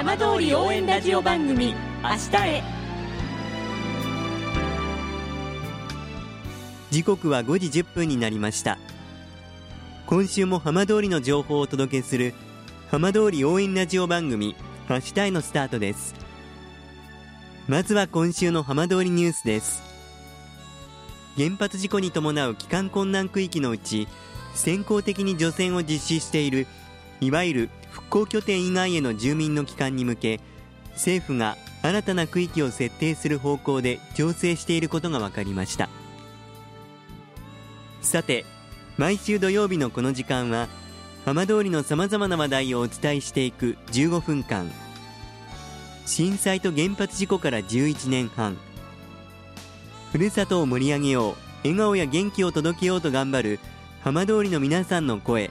浜通り応援ラジオ番組「明日へ」時刻は5時1分になりました。今週も浜通りの情報をお届けする浜通り応援ラジオ番組「明日へ」のスタートです。まずは今週の浜通りニュースです。原発事故に伴う帰還困難区域のうち先行的に除染を実施しているいわゆる復興拠点以外への住民の帰還に向け政府が新たな区域を設定する方向で調整していることが分かりました。さて毎週土曜日のこの時間は浜通りのさまざまな話題をお伝えしていく15分間。震災と原発事故から11年半。ふるさとを盛り上げよう笑顔や元気を届けようと頑張る浜通りの皆さんの声。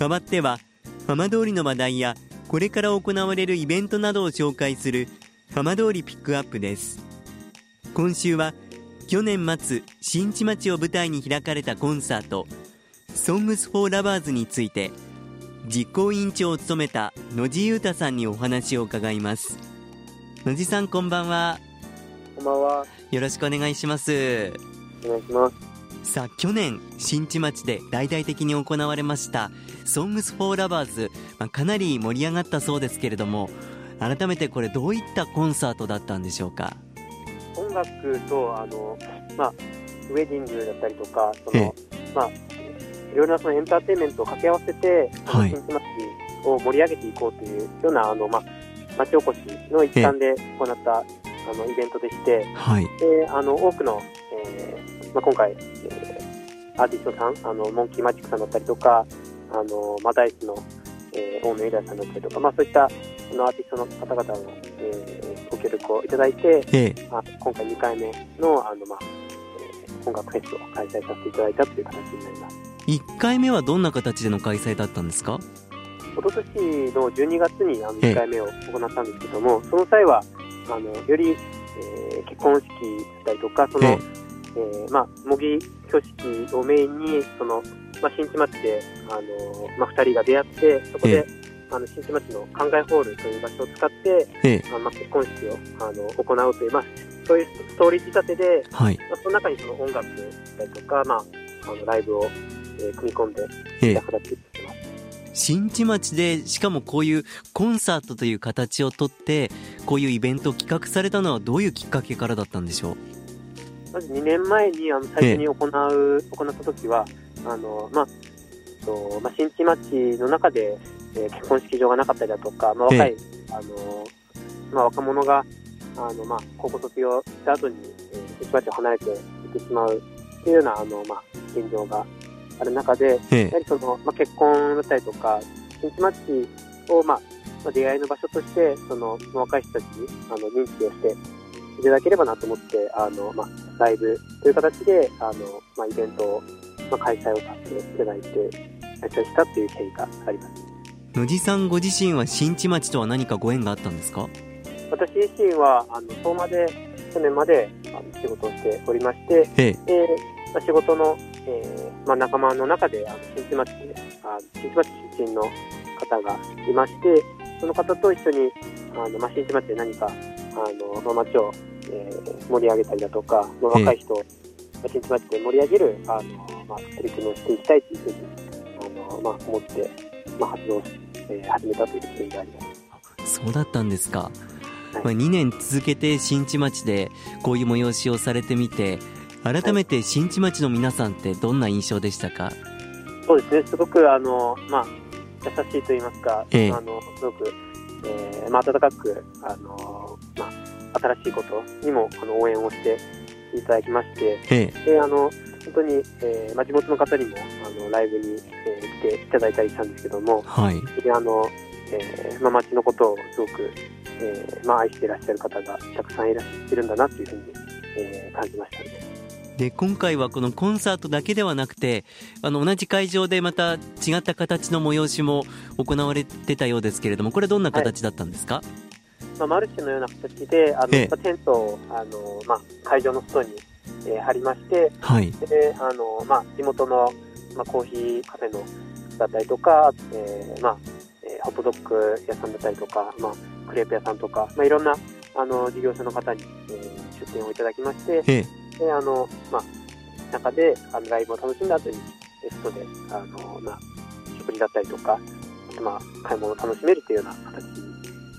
代わっては浜通りの話題やこれから行われるイベントなどを紹介する浜通りピックアップです。今週は去年末新地町を舞台に開かれたコンサート「Songs for Lovers」について実行委員長を務めた野地裕太さんにお話を伺います。野地さんこんばんは。こんばんは。よろしくお願いします。お願いしますさあ去年新地町で大々的に行われました「Songs for Lovers」まあ、かなり盛り上がったそうですけれども改めてこれどういったコンサートだったんでしょうか？音楽とあの、まあ、ウェディングだったりとかその、まあ、いろいろなそのエンターテインメントを掛け合わせて、はい、新地町を盛り上げていこうというようなあの、まあ、町おこしの一環で行ったあのイベントでして、はい、であの多くの、えーまあ、今回、えー、アーティストさんあのモンキーマジックさんだったりとかあの、まあ、ダイスの、えー、大野エリアさんだったりとか、まあ、そういったあのアーティストの方々の、えー、ご協力をいただいて、ええ、まあ、今回2回目のあの、まあえー、音楽フェスを開催させていただいたという形になります。1回目はどんな形での開催だったんですか？一昨年の12月にあの1回目を行ったんですけども、その際はあのより、えー、結婚式だったりとかその、ええー、まあ、模擬挙式をメインにその、まあ、新地町であの、まあ、2人が出会ってそこで、あの新地町の灌漑ホールという場所を使って、ええ、まあ、結婚式をあの行うという、まあ、そういうストーリー仕立てで、はい。まあ、その中にその音楽だったりとか、まあ、あのライブを、えー、組み込んでいた形してます。新地町でしかもこういうコンサートという形をとってこういうイベントを企画されたのはどういうきっかけからだったんでしょう？まず2年前にあの最初に行う、行った時はあの、まあとまあ、新地町の中でえー、結婚式場がなかったりだとか、まあ、若い、あのまあ、若者があの、まあ、高校卒業した後に、えー、市町を離れていってしまうっていうようなあの、まあ、現状がある中で、やはりその、まあ、結婚だったりとか、新地町を、まあ、まあ、出会いの場所として、その若い人たちにあの認知をしていただければなと思って、あのまあ、ライブという形であの、まあ、イベントを、まあ、開催をさせていただいて、開催したという経緯があります。野地さんご自身は新地町とは何かご縁があったんですか？私自身はあの相馬で去年まであの仕事をしておりまして、ええでまあ、仕事の、えーまあ、仲間の中であの新地町であ新地町出身の方がいましてその方と一緒にあの、まあ、新地町で何かあの、まあ、町を、えー、盛り上げたりだとか、まあ、若い人を、え新地町で盛り上げるあの、まあ、取り組みをしていきたいというふうにあの、まあ、思ってまあ、発動、えー、始めたという経緯があります。そうだったんですか、はい、まあ、2年続けて新地町でこういう催しをされてみて改めて新地町の皆さんってどんな印象でしたか、そうですね。すごくあの、まあ、優しいと言いますか、えー、あのすごく、えーまあ、温かくあの、まあ、新しいことにもあの応援をしていただきまして、えー、であの本当に、えーまあ、地元の方にもあのライブに、えー、来ていただいたりしたんですけども、はい、あのえーまあ、町のことをすごく、えーまあ、愛していらっしゃる方がたくさんいらっしゃるんだなというふうに、えー感じましたね。で今回はこのコンサートだけではなくてあの同じ会場でまた違った形の催しも行われてたようですけれどもこれどんな形だったんですか、まあ、マルシェのような形で、あの、ええ。テントを、あの、まあ、会場の外に、えー張りまして、はい。で、あの、まあ、地元の、まあ、コーヒーカフェのだったりとか、えーまあ、えーホットドッグ屋さんだったりとか、まあ、クレープ屋さんとか、まあ、いろんな、あの、事業者の方に、えー出店をいただきまして、ええ。で、あの、まあ、中で、あの、ライブを楽しんだ後に、え外で、あの、まあ、食事だったりとか、まあ、買い物を楽しめるというような形に、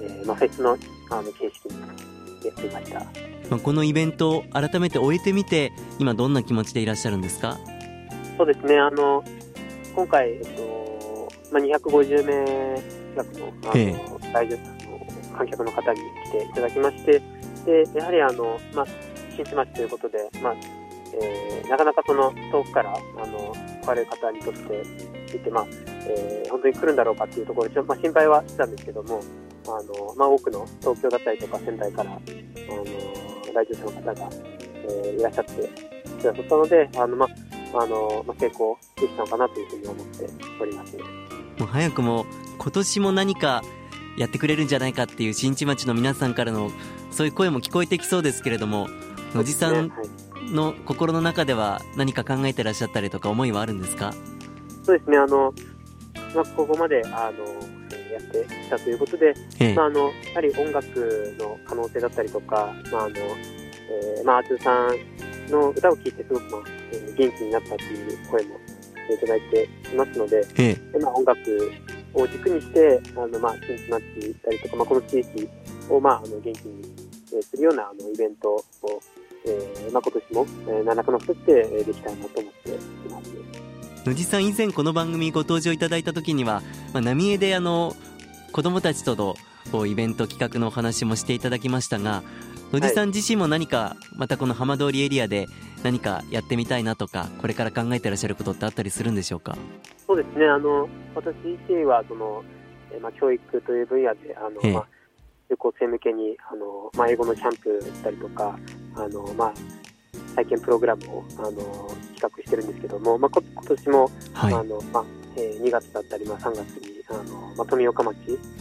えーまあ、フェスの、あの、形式にやっていました。まあ、このイベントを改めて終えてみて今どんな気持ちでいらっしゃるんですか？そうですね、あの、今回、えっと、まあ、250名近くの、あの、え来場あの観客の方に来ていただきまして、で、やはりあの、まあ、新地町ということで、まあ、えーなかなかその遠くから、あの、来られる方にとって見て、まあ、えー本当に来るんだろうかっていうところで、ちょまあ、心配はしてたんですけども、あの、まあ、多くの東京だったりとか仙台から、あの、来場者の方が、えーいらっしゃってくださったので、あの、まあ、あの、まあ、成功できたのかなというふうに思っておりますね。もう早くも今年も何かやってくれるんじゃないかっていう新地町の皆さんからのそういう声も聞こえてきそうですけれども野地さんの心の中では何か考えてらっしゃったりとか思いはあるんですか？そうですね、あの、まあ、ここまで、あの、てきたということで、ええまあ、あの、やはり音楽の可能性だったりとか、まあ、あの、えーまあ、アーツーさんの歌を聴いてすごく、まあ、えー元気になったという声もいただいていますので、えでまあ、音楽を軸にして、あの、まあ、新地町行ったりとか、まあ、この地域を、まあ、あの、元気に、えーするような、あの、イベントを、えーまあ、今年も、えー何らかの形でえーできたらなと思っています。野地さん以前この番組ご登場いただいた時には、まあ、浪江であの子供たちとのこうイベント企画のお話もしていただきましたが野地さん自身も何かまたこの浜通りエリアで何かやってみたいなとかこれから考えてらっしゃることってあったりするんでしょうか？そうですね、あの私自身はその、えーまあ、教育という分野で、あのええ。まあ、中高生向けにあの、まあ、英語のキャンプだったりとか、あのまあ、体験プログラムをあの企画してるんですけども、まあ、こ今年も、はい。あのまあえー2月だったり、まあ、3月にあの、まあ、富岡町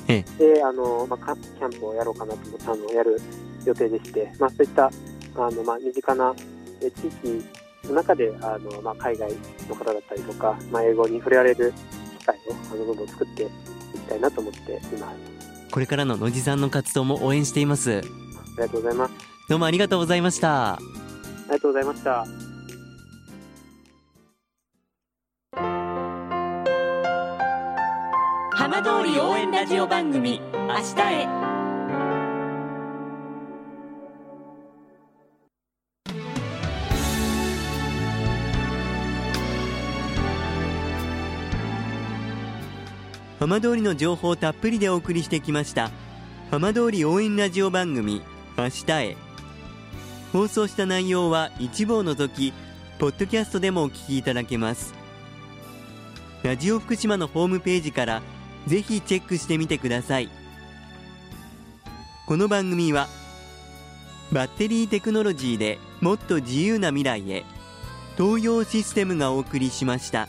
えであの、まあ、かキャンプをやろうかなと思ってあのやる予定でして、まあ、そういったあの、まあ、身近なえー地域の中であの、まあ、海外の方だったりとか、まあ、英語に触れられる機会をあのどんどん作っていきたいなと思っています。これからの野地さんの活動も応援していますありがとうございます。どうもありがとうございましたありがとうございました。通り応援ラジオ番組「明日へ」浜通りの情報をたっぷりでお送りしてきました浜通り応援ラジオ番組明日へ。放送した内容は一部を除きポッドキャストでもお聞きいただけます。ラジオ福島のホームページからぜひチェックしてみてくださいこの番組はバッテリーテクノロジーでもっと自由な未来へ東洋システムがお送りしました。